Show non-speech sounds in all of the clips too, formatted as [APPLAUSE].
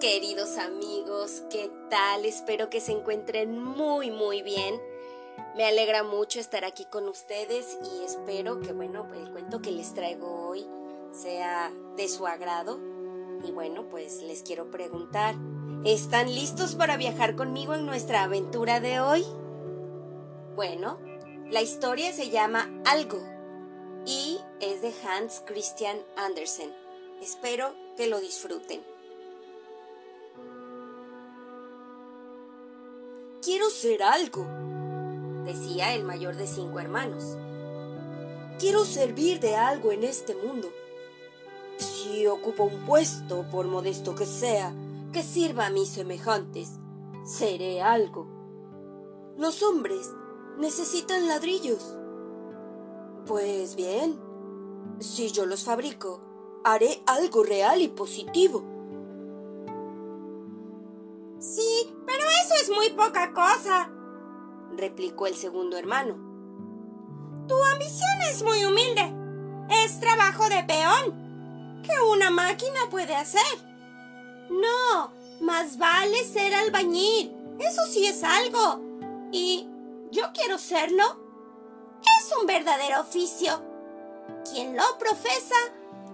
queridos amigos, ¿qué tal? Espero que se encuentren muy muy bien. Me alegra mucho estar aquí con ustedes y espero que bueno, el cuento que les traigo hoy sea de su agrado. Y bueno, pues les quiero preguntar, ¿están listos para viajar conmigo en nuestra aventura de hoy? Bueno, la historia se llama Algo y es de Hans Christian Andersen. Espero que lo disfruten. Quiero ser algo, decía el mayor de cinco hermanos. Quiero servir de algo en este mundo. Si ocupo un puesto, por modesto que sea, que sirva a mis semejantes, seré algo. Los hombres necesitan ladrillos. Pues bien, si yo los fabrico, haré algo real y positivo. Muy poca cosa, replicó el segundo hermano. Tu ambición es muy humilde. Es trabajo de peón, que una máquina puede hacer. No, más vale ser albañil. Eso sí es algo. Y yo quiero serlo. Es un verdadero oficio. Quien lo profesa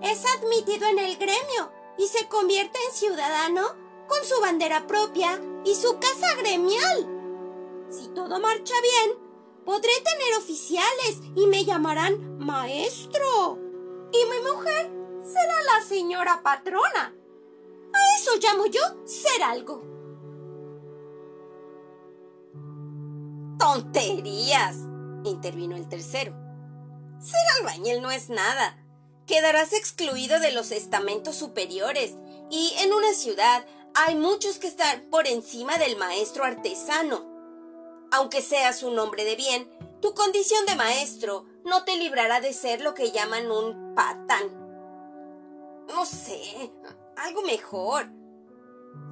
es admitido en el gremio y se convierte en ciudadano con su bandera propia y su casa gremial. Si todo marcha bien, podré tener oficiales y me llamarán maestro. Y mi mujer será la señora patrona. A eso llamo yo ser algo. ¡Tonterías! intervino el tercero. Ser albañil no es nada. Quedarás excluido de los estamentos superiores y en una ciudad hay muchos que están por encima del maestro artesano. Aunque seas un hombre de bien, tu condición de maestro no te librará de ser lo que llaman un patán. No sé, algo mejor.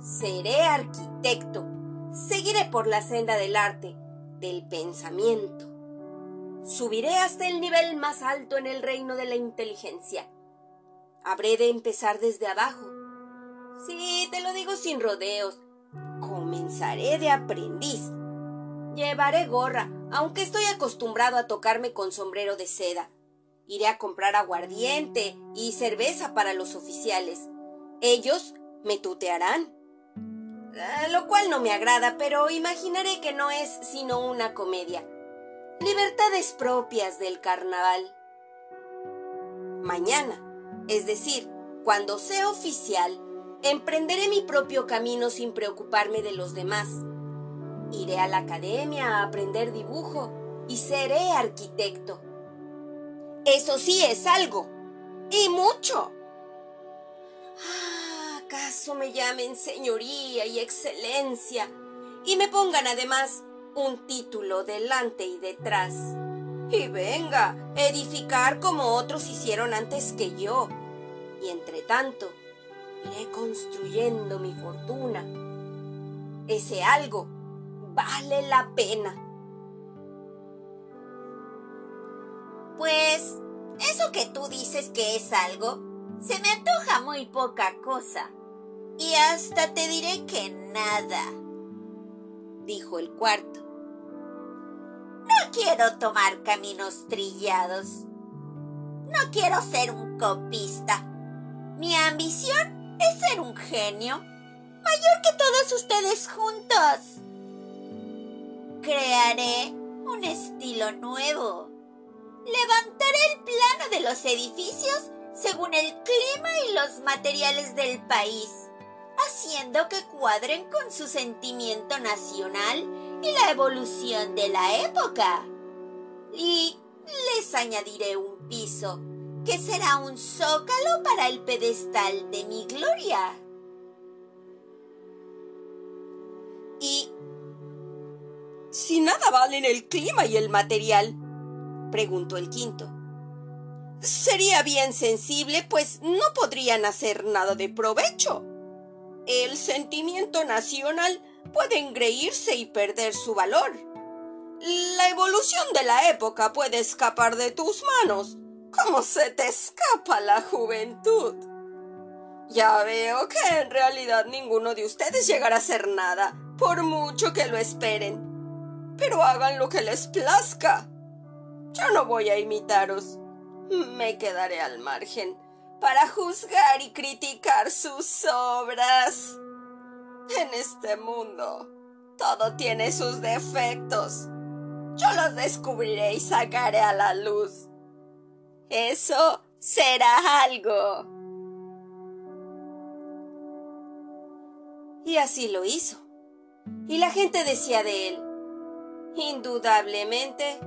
Seré arquitecto. Seguiré por la senda del arte, del pensamiento. Subiré hasta el nivel más alto en el reino de la inteligencia. Habré de empezar desde abajo Sí, te lo digo sin rodeos. Comenzaré de aprendiz. Llevaré gorra, aunque estoy acostumbrado a tocarme con sombrero de seda. Iré a comprar aguardiente y cerveza para los oficiales. Ellos me tutearán. Ah, lo cual no me agrada, pero imaginaré que no es sino una comedia. Libertades propias del carnaval. Mañana, es decir, cuando sea oficial, Emprenderé mi propio camino sin preocuparme de los demás. Iré a la academia a aprender dibujo y seré arquitecto. Eso sí es algo. Y mucho. Ah, ¿Acaso me llamen señoría y excelencia y me pongan además un título delante y detrás? Y venga, edificar como otros hicieron antes que yo. Y entre tanto, iré construyendo mi fortuna. Ese algo vale la pena. Pues eso que tú dices que es algo, se me antoja muy poca cosa. Y hasta te diré que nada, dijo el cuarto. No quiero tomar caminos trillados. No quiero ser un copista. Mi ambición es ser un genio mayor que todos ustedes juntos. Crearé un estilo nuevo. Levantaré el plano de los edificios según el clima y los materiales del país, haciendo que cuadren con su sentimiento nacional y la evolución de la época. Y les añadiré un piso que será un zócalo para el pedestal de mi gloria. ¿Y si nada valen el clima y el material? preguntó el quinto. Sería bien sensible, pues no podrían hacer nada de provecho. El sentimiento nacional puede engreírse y perder su valor. La evolución de la época puede escapar de tus manos ¿Cómo se te escapa la juventud? Ya veo que en realidad ninguno de ustedes llegará a hacer nada, por mucho que lo esperen. Pero hagan lo que les plazca. Yo no voy a imitaros. Me quedaré al margen para juzgar y criticar sus obras. En este mundo, todo tiene sus defectos. Yo los descubriré y sacaré a la luz. Eso será algo. Y así lo hizo. Y la gente decía de él, indudablemente,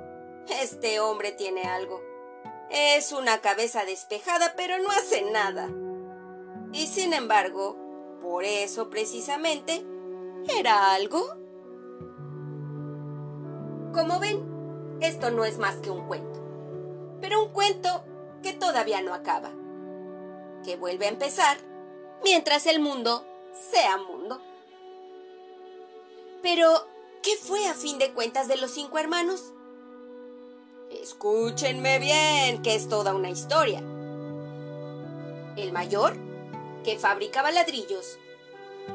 este hombre tiene algo. Es una cabeza despejada, pero no hace nada. Y sin embargo, por eso precisamente, era algo. Como ven, esto no es más que un cuento. Pero un cuento que todavía no acaba. Que vuelve a empezar mientras el mundo sea mundo. Pero, ¿qué fue a fin de cuentas de los cinco hermanos? Escúchenme bien, que es toda una historia. El mayor, que fabricaba ladrillos,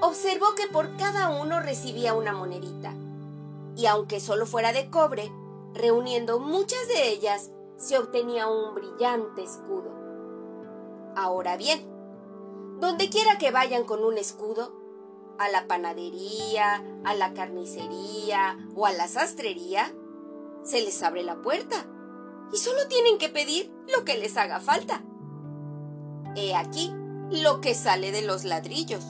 observó que por cada uno recibía una monedita, y aunque solo fuera de cobre, reuniendo muchas de ellas, se obtenía un brillante escudo. Ahora bien, donde quiera que vayan con un escudo, a la panadería, a la carnicería o a la sastrería, se les abre la puerta y solo tienen que pedir lo que les haga falta. He aquí lo que sale de los ladrillos.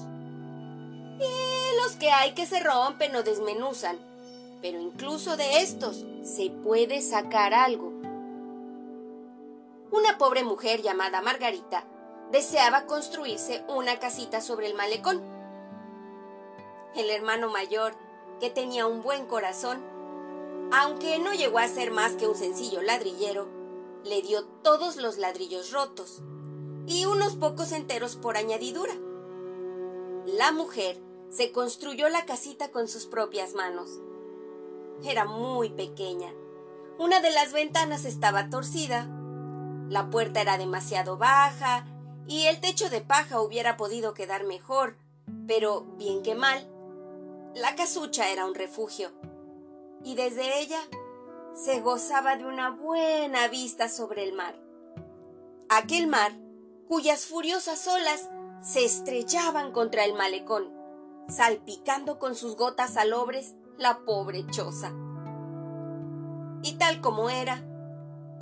Y los que hay que se rompen o desmenuzan, pero incluso de estos se puede sacar algo. Una pobre mujer llamada Margarita deseaba construirse una casita sobre el malecón. El hermano mayor, que tenía un buen corazón, aunque no llegó a ser más que un sencillo ladrillero, le dio todos los ladrillos rotos y unos pocos enteros por añadidura. La mujer se construyó la casita con sus propias manos. Era muy pequeña. Una de las ventanas estaba torcida, la puerta era demasiado baja y el techo de paja hubiera podido quedar mejor, pero bien que mal, la casucha era un refugio y desde ella se gozaba de una buena vista sobre el mar. Aquel mar cuyas furiosas olas se estrellaban contra el malecón, salpicando con sus gotas salobres la pobre choza. Y tal como era,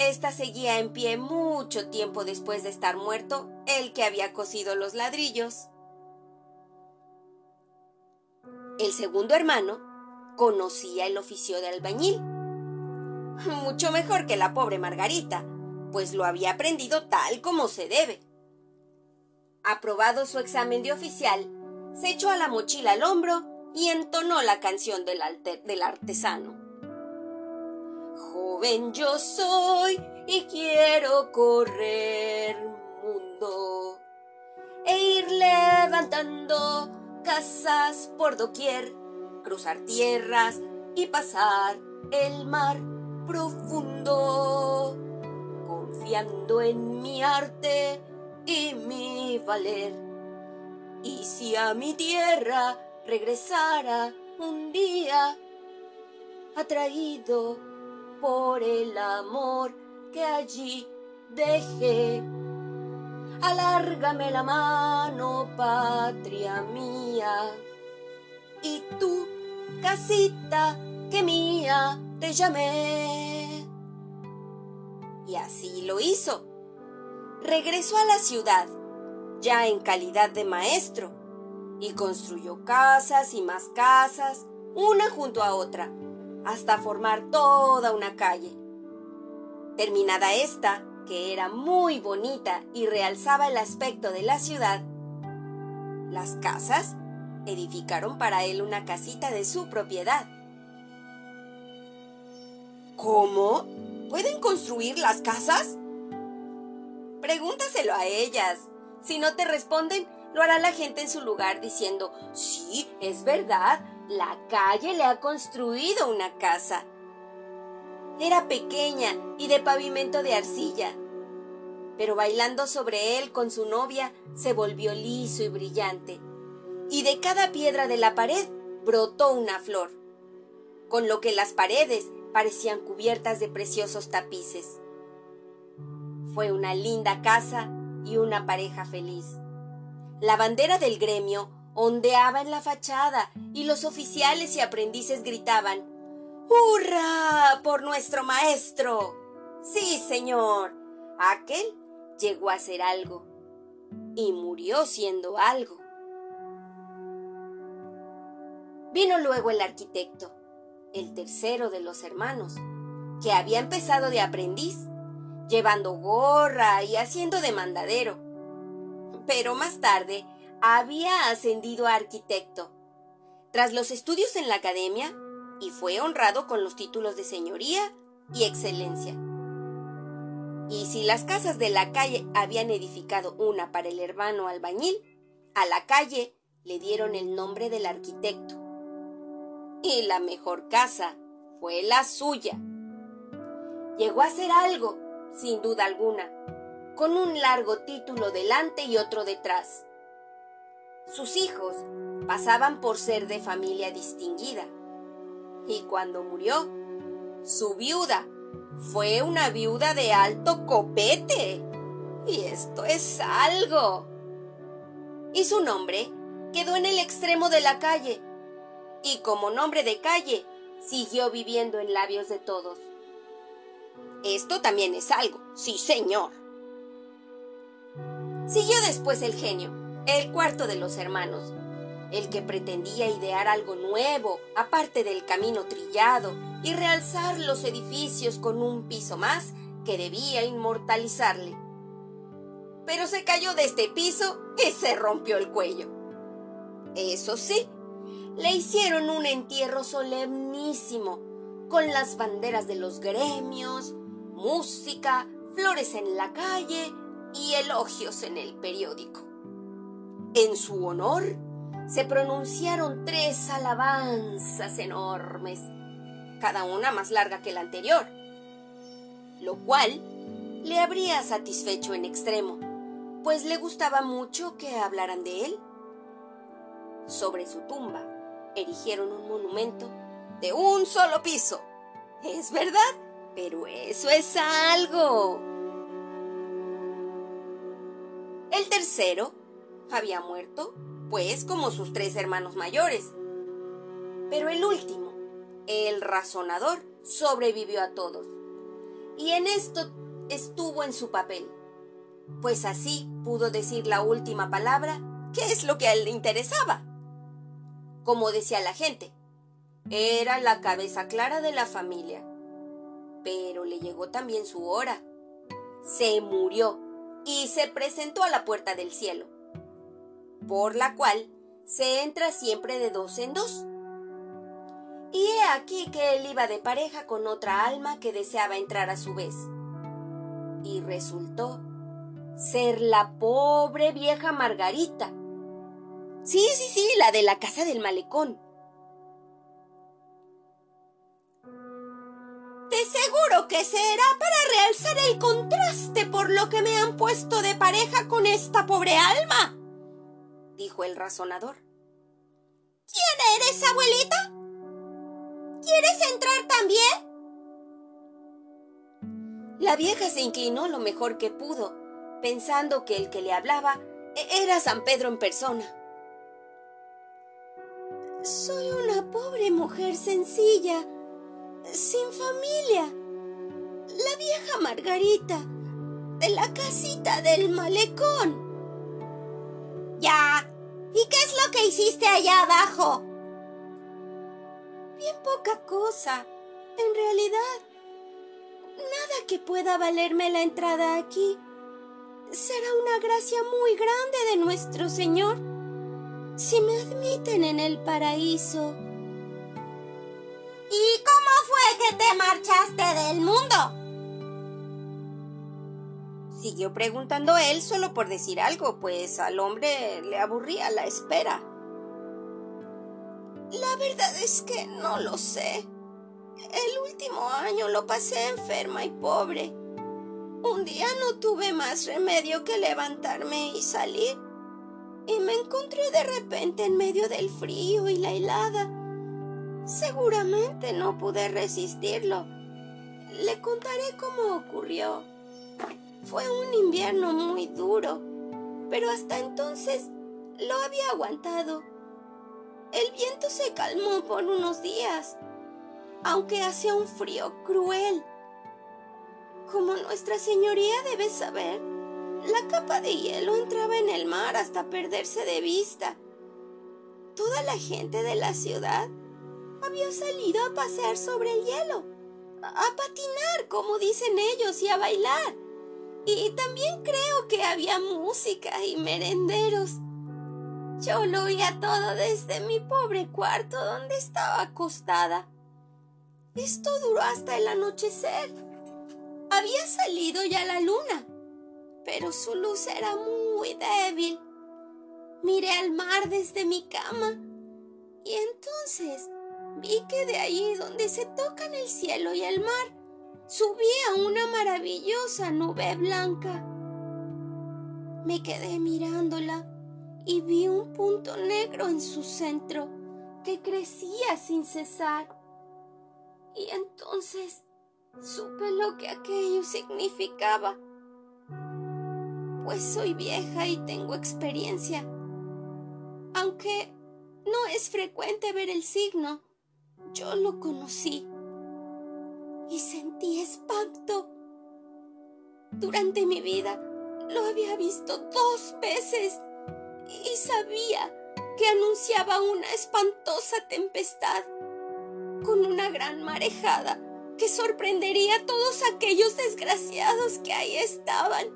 ésta seguía en pie mucho tiempo después de estar muerto el que había cosido los ladrillos. El segundo hermano conocía el oficio de albañil. [LAUGHS] Mucho mejor que la pobre Margarita, pues lo había aprendido tal como se debe. Aprobado su examen de oficial, se echó a la mochila al hombro y entonó la canción del, del artesano. Joven yo soy y quiero correr mundo e ir levantando casas por doquier cruzar tierras y pasar el mar profundo, confiando en mi arte y mi valer. Y si a mi tierra regresara un día, atraído por el amor que allí dejé, alárgame la mano, patria mía y tú, casita que mía, te llamé. Y así lo hizo. Regresó a la ciudad, ya en calidad de maestro, y construyó casas y más casas, una junto a otra, hasta formar toda una calle. Terminada esta, que era muy bonita y realzaba el aspecto de la ciudad, las casas edificaron para él una casita de su propiedad. ¿Cómo? ¿Pueden construir las casas? Pregúntaselo a ellas. Si no te responden, lo hará la gente en su lugar diciendo, sí, es verdad, la calle le ha construido una casa. Era pequeña y de pavimento de arcilla, pero bailando sobre él con su novia se volvió liso y brillante, y de cada piedra de la pared brotó una flor, con lo que las paredes parecían cubiertas de preciosos tapices. Fue una linda casa y una pareja feliz. La bandera del gremio ondeaba en la fachada y los oficiales y aprendices gritaban ¡Hurra! por nuestro maestro. Sí, señor. Aquel llegó a ser algo y murió siendo algo. Vino luego el arquitecto, el tercero de los hermanos, que había empezado de aprendiz, llevando gorra y haciendo de mandadero. Pero más tarde había ascendido a arquitecto. Tras los estudios en la academia, y fue honrado con los títulos de señoría y excelencia. Y si las casas de la calle habían edificado una para el hermano albañil, a la calle le dieron el nombre del arquitecto. Y la mejor casa fue la suya. Llegó a ser algo, sin duda alguna, con un largo título delante y otro detrás. Sus hijos pasaban por ser de familia distinguida. Y cuando murió, su viuda fue una viuda de alto copete. Y esto es algo. Y su nombre quedó en el extremo de la calle. Y como nombre de calle, siguió viviendo en labios de todos. Esto también es algo, sí señor. Siguió después el genio, el cuarto de los hermanos, el que pretendía idear algo nuevo, aparte del camino trillado, y realzar los edificios con un piso más que debía inmortalizarle. Pero se cayó de este piso y se rompió el cuello. Eso sí, le hicieron un entierro solemnísimo, con las banderas de los gremios, música, flores en la calle y elogios en el periódico. En su honor, se pronunciaron tres alabanzas enormes, cada una más larga que la anterior, lo cual le habría satisfecho en extremo, pues le gustaba mucho que hablaran de él. Sobre su tumba erigieron un monumento de un solo piso. Es verdad, pero eso es algo. El tercero había muerto pues como sus tres hermanos mayores. Pero el último, el razonador, sobrevivió a todos. Y en esto estuvo en su papel, pues así pudo decir la última palabra, que es lo que a él le interesaba. Como decía la gente, era la cabeza clara de la familia. Pero le llegó también su hora. Se murió y se presentó a la puerta del cielo por la cual se entra siempre de dos en dos. Y he aquí que él iba de pareja con otra alma que deseaba entrar a su vez. Y resultó ser la pobre vieja Margarita. Sí, sí, sí, la de la casa del malecón. De seguro que será para realzar el contraste por lo que me han puesto de pareja con esta pobre alma dijo el razonador. ¿Quién eres, abuelita? ¿Quieres entrar también? La vieja se inclinó lo mejor que pudo, pensando que el que le hablaba e-, era San Pedro en persona. Soy una pobre mujer sencilla, sin familia. La vieja Margarita, de la casita del malecón. Que hiciste allá abajo? Bien poca cosa. En realidad, nada que pueda valerme la entrada aquí. Será una gracia muy grande de nuestro Señor si me admiten en el paraíso. ¿Y cómo fue que te marchaste del mundo? Siguió preguntando él solo por decir algo, pues al hombre le aburría la espera. La verdad es que no lo sé. El último año lo pasé enferma y pobre. Un día no tuve más remedio que levantarme y salir. Y me encontré de repente en medio del frío y la helada. Seguramente no pude resistirlo. Le contaré cómo ocurrió. Fue un invierno muy duro, pero hasta entonces lo había aguantado. El viento se calmó por unos días, aunque hacía un frío cruel. Como Nuestra Señoría debe saber, la capa de hielo entraba en el mar hasta perderse de vista. Toda la gente de la ciudad había salido a pasear sobre el hielo, a patinar, como dicen ellos, y a bailar. Y también creo que había música y merenderos. Yo lo oía todo desde mi pobre cuarto donde estaba acostada. Esto duró hasta el anochecer. Había salido ya la luna, pero su luz era muy débil. Miré al mar desde mi cama y entonces vi que de allí donde se tocan el cielo y el mar subía una maravillosa nube blanca. Me quedé mirándola y vi un punto negro en su centro que crecía sin cesar. Y entonces supe lo que aquello significaba. Pues soy vieja y tengo experiencia. Aunque no es frecuente ver el signo, yo lo conocí y sentí espanto. Durante mi vida lo había visto dos veces y sabía que anunciaba una espantosa tempestad con una gran marejada que sorprendería a todos aquellos desgraciados que ahí estaban,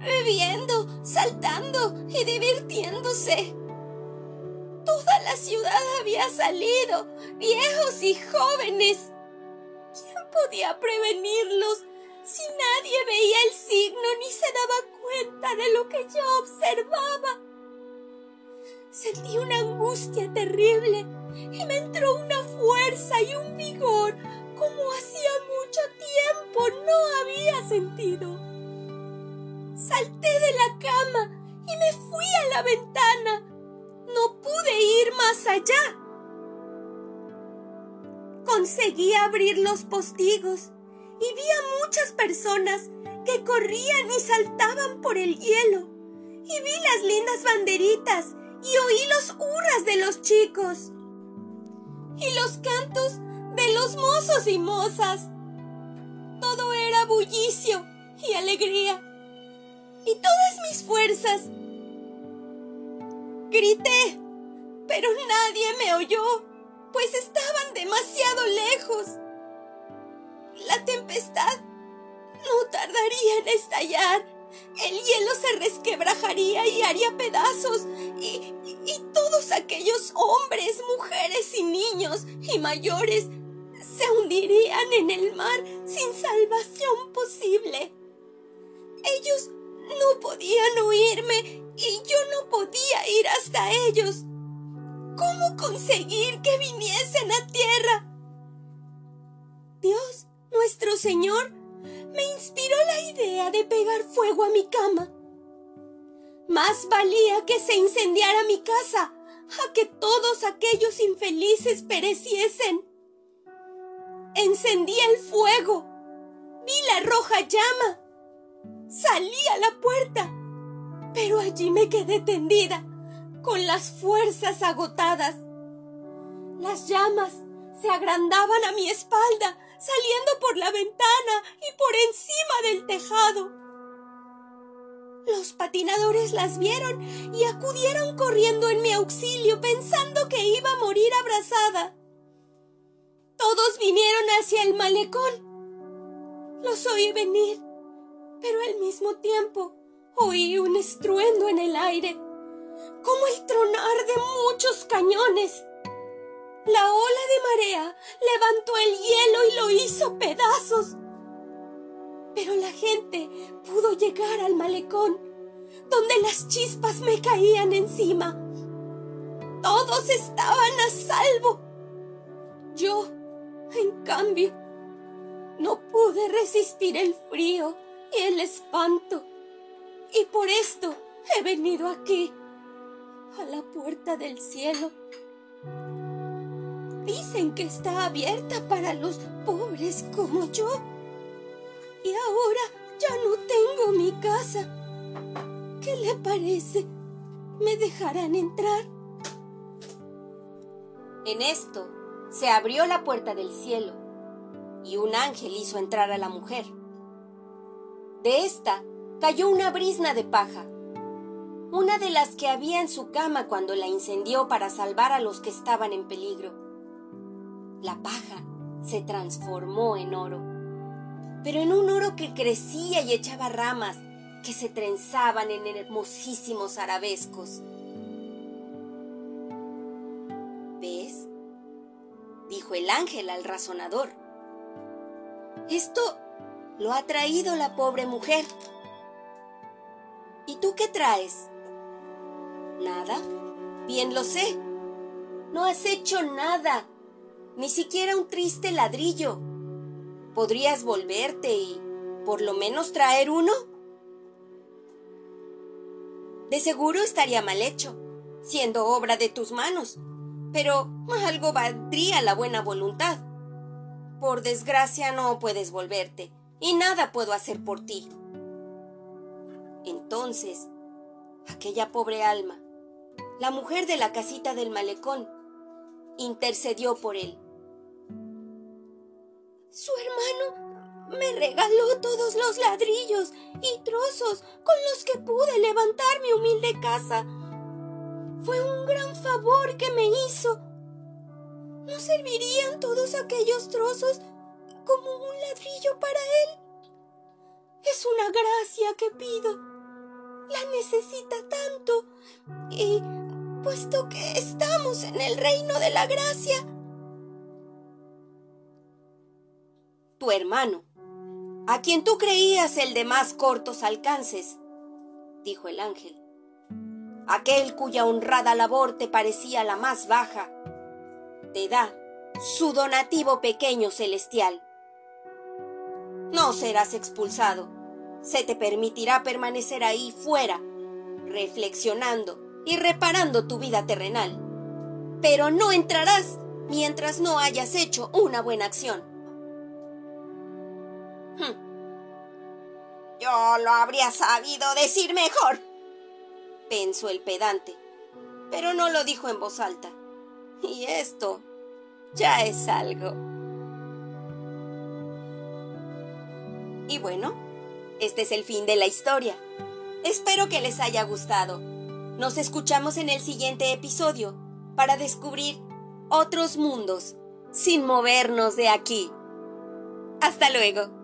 bebiendo, saltando y divirtiéndose. Toda la ciudad había salido, viejos y jóvenes. ¿Quién podía prevenirlos si nadie veía el signo ni se daba cuenta de lo que yo observaba? Sentí una angustia terrible y me entró una fuerza y un vigor como hacía mucho tiempo no había sentido. Salté de la cama y me fui a la ventana. No pude ir más allá. Conseguí abrir los postigos y vi a muchas personas que corrían y saltaban por el hielo. Y vi las lindas banderitas y oí los hurras de los chicos. Y los cantos de los mozos y mozas. Todo era bullicio y alegría. Y todas mis fuerzas. Grité, pero nadie me oyó, pues estaban demasiado lejos. La tempestad no tardaría en estallar. El hielo se resquebrajaría y haría pedazos, y, todos aquellos hombres, mujeres y niños y mayores se hundirían en el mar sin salvación posible. Ellos no podían oírme y yo no podía ir hasta ellos. ¿Cómo conseguir que viniesen a tierra? Dios, nuestro Señor, me inspiró la idea de pegar fuego a mi cama. Más valía que se incendiara mi casa a que todos aquellos infelices pereciesen. Encendí el fuego. Vi la roja llama. Salí a la puerta. Pero allí me quedé tendida, con las fuerzas agotadas. Las llamas se agrandaban a mi espalda, saliendo por la ventana y por encima del tejado. Los patinadores las vieron y acudieron corriendo en mi auxilio pensando que iba a morir abrazada. Todos vinieron hacia el malecón. Los oí venir, pero al mismo tiempo oí un estruendo en el aire, como el tronar de muchos cañones. La ola de marea levantó el hielo y lo hizo pedazos. Pero la gente pudo llegar al malecón, donde las chispas me caían encima. Todos estaban a salvo. Yo en cambio, no pude resistir el frío y el espanto. Y por esto he venido aquí, a la puerta del cielo. Dicen que está abierta para los pobres como yo. Y ahora ya no tengo mi casa. ¿Qué le parece? ¿Me dejarán entrar? En esto se abrió la puerta del cielo y un ángel hizo entrar a la mujer. De esta cayó una brisna de paja, una de las que había en su cama cuando la incendió para salvar a los que estaban en peligro. La paja se transformó en oro, pero en un oro que crecía y echaba ramas que se trenzaban en hermosísimos arabescos. ¿Ves? dijo el ángel al razonador. Esto lo ha traído la pobre mujer. ¿Y tú qué traes? Nada. Bien lo sé. No has hecho nada. Ni siquiera un triste ladrillo. ¿Podrías volverte y por lo menos traer uno? De seguro estaría mal hecho, siendo obra de tus manos, pero algo valdría la buena voluntad. Por desgracia no puedes volverte, y nada puedo hacer por ti. Entonces, aquella pobre alma, la mujer de la casita del malecón, intercedió por él. Su hermano me regaló todos los ladrillos y trozos con los que pude levantar mi humilde casa. Fue un gran favor que me hizo. ¿No servirían todos aquellos trozos como un ladrillo para él? Es una gracia que pido. La necesita tanto. Y puesto que estamos en el reino de la gracia. Tu hermano, a quien tú creías el de más cortos alcances, dijo el ángel. Aquel cuya honrada labor te parecía la más baja, te da su donativo pequeño celestial. No serás expulsado. Se te permitirá permanecer ahí fuera, reflexionando y reparando tu vida terrenal. Pero no entrarás mientras no hayas hecho una buena acción. Hm. Yo lo habría sabido decir mejor, pensó el pedante, pero no lo dijo en voz alta. Y esto ya es algo. Y bueno, este es el fin de la historia. Espero que les haya gustado. Nos escuchamos en el siguiente episodio para descubrir otros mundos sin movernos de aquí. Hasta luego.